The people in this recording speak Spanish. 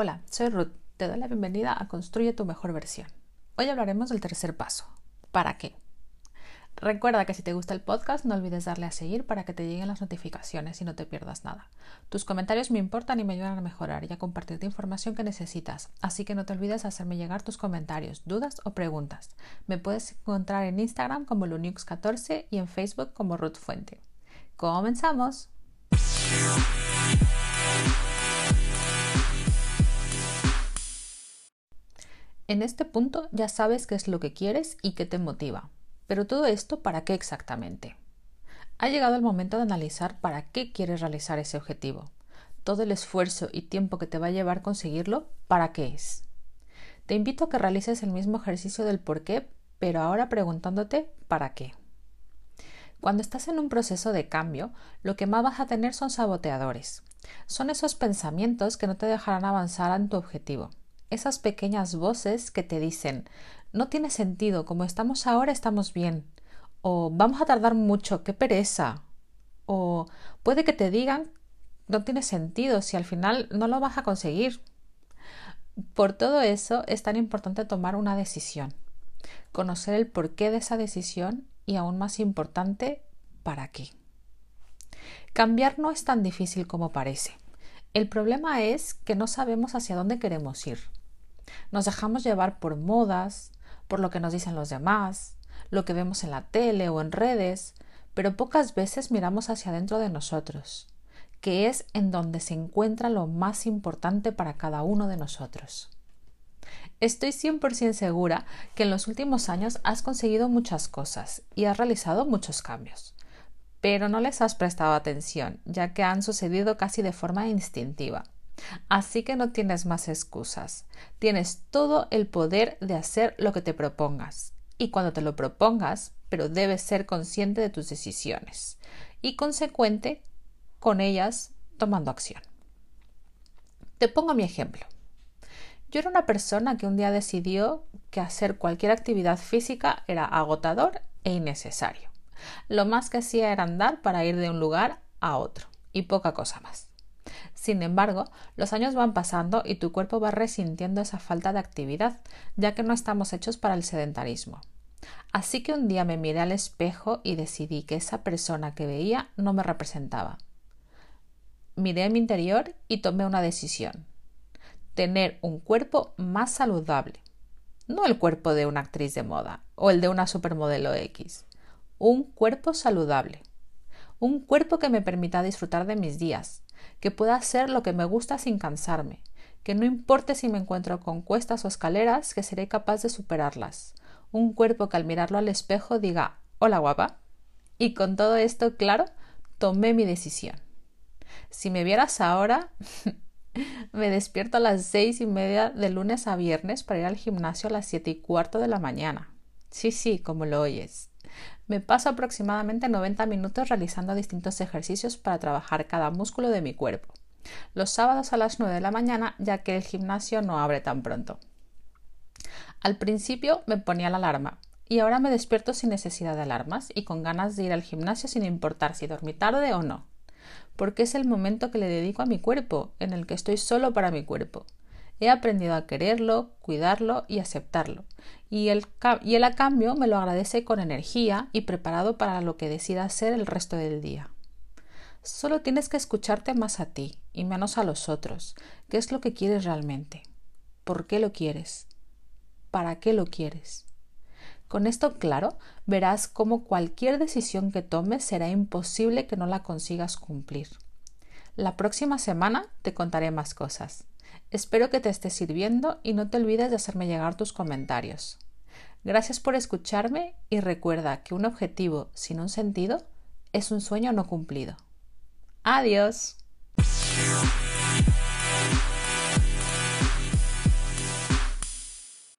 Hola, soy Ruth. Te doy la bienvenida a Construye tu mejor versión. Hoy hablaremos del tercer paso. ¿Para qué? Recuerda que si te gusta el podcast no olvides darle a seguir para que te lleguen las notificaciones y no te pierdas nada. Tus comentarios me importan y me ayudan a mejorar y a compartirte información que necesitas, así que no te olvides hacerme llegar tus comentarios, dudas o preguntas. Me puedes encontrar en Instagram como Lunux14 y en Facebook como Ruth Fuente. ¡Comenzamos! En este punto ya sabes qué es lo que quieres y qué te motiva. Pero todo esto, ¿para qué exactamente? Ha llegado el momento de analizar para qué quieres realizar ese objetivo. Todo el esfuerzo y tiempo que te va a llevar conseguirlo, ¿para qué es? Te invito a que realices el mismo ejercicio del por qué, pero ahora preguntándote ¿para qué? Cuando estás en un proceso de cambio, lo que más vas a tener son saboteadores. Son esos pensamientos que no te dejarán avanzar en tu objetivo esas pequeñas voces que te dicen no tiene sentido, como estamos ahora estamos bien, o vamos a tardar mucho, qué pereza, o puede que te digan no tiene sentido si al final no lo vas a conseguir. Por todo eso es tan importante tomar una decisión, conocer el porqué de esa decisión y aún más importante, para qué. Cambiar no es tan difícil como parece. El problema es que no sabemos hacia dónde queremos ir. Nos dejamos llevar por modas, por lo que nos dicen los demás, lo que vemos en la tele o en redes, pero pocas veces miramos hacia adentro de nosotros, que es en donde se encuentra lo más importante para cada uno de nosotros. Estoy 100% segura que en los últimos años has conseguido muchas cosas y has realizado muchos cambios, pero no les has prestado atención, ya que han sucedido casi de forma instintiva. Así que no tienes más excusas. Tienes todo el poder de hacer lo que te propongas. Y cuando te lo propongas, pero debes ser consciente de tus decisiones y consecuente con ellas tomando acción. Te pongo mi ejemplo. Yo era una persona que un día decidió que hacer cualquier actividad física era agotador e innecesario. Lo más que hacía era andar para ir de un lugar a otro y poca cosa más. Sin embargo, los años van pasando y tu cuerpo va resintiendo esa falta de actividad, ya que no estamos hechos para el sedentarismo. Así que un día me miré al espejo y decidí que esa persona que veía no me representaba. Miré mi interior y tomé una decisión. Tener un cuerpo más saludable. No el cuerpo de una actriz de moda o el de una supermodelo X. Un cuerpo saludable. Un cuerpo que me permita disfrutar de mis días, que pueda hacer lo que me gusta sin cansarme, que no importe si me encuentro con cuestas o escaleras, que seré capaz de superarlas. Un cuerpo que al mirarlo al espejo diga Hola guapa. Y con todo esto claro, tomé mi decisión. Si me vieras ahora, me despierto a las seis y media de lunes a viernes para ir al gimnasio a las siete y cuarto de la mañana. Sí, sí, como lo oyes. Me paso aproximadamente 90 minutos realizando distintos ejercicios para trabajar cada músculo de mi cuerpo. Los sábados a las 9 de la mañana, ya que el gimnasio no abre tan pronto. Al principio me ponía la alarma y ahora me despierto sin necesidad de alarmas y con ganas de ir al gimnasio sin importar si dormí tarde o no, porque es el momento que le dedico a mi cuerpo, en el que estoy solo para mi cuerpo. He aprendido a quererlo, cuidarlo y aceptarlo. Y él, a cambio me lo agradece con energía y preparado para lo que decida hacer el resto del día. Solo tienes que escucharte más a ti y menos a los otros. ¿Qué es lo que quieres realmente? ¿Por qué lo quieres? ¿Para qué lo quieres? Con esto claro, verás cómo cualquier decisión que tomes será imposible que no la consigas cumplir. La próxima semana te contaré más cosas. Espero que te esté sirviendo y no te olvides de hacerme llegar tus comentarios. Gracias por escucharme y recuerda que un objetivo sin un sentido es un sueño no cumplido. Adiós.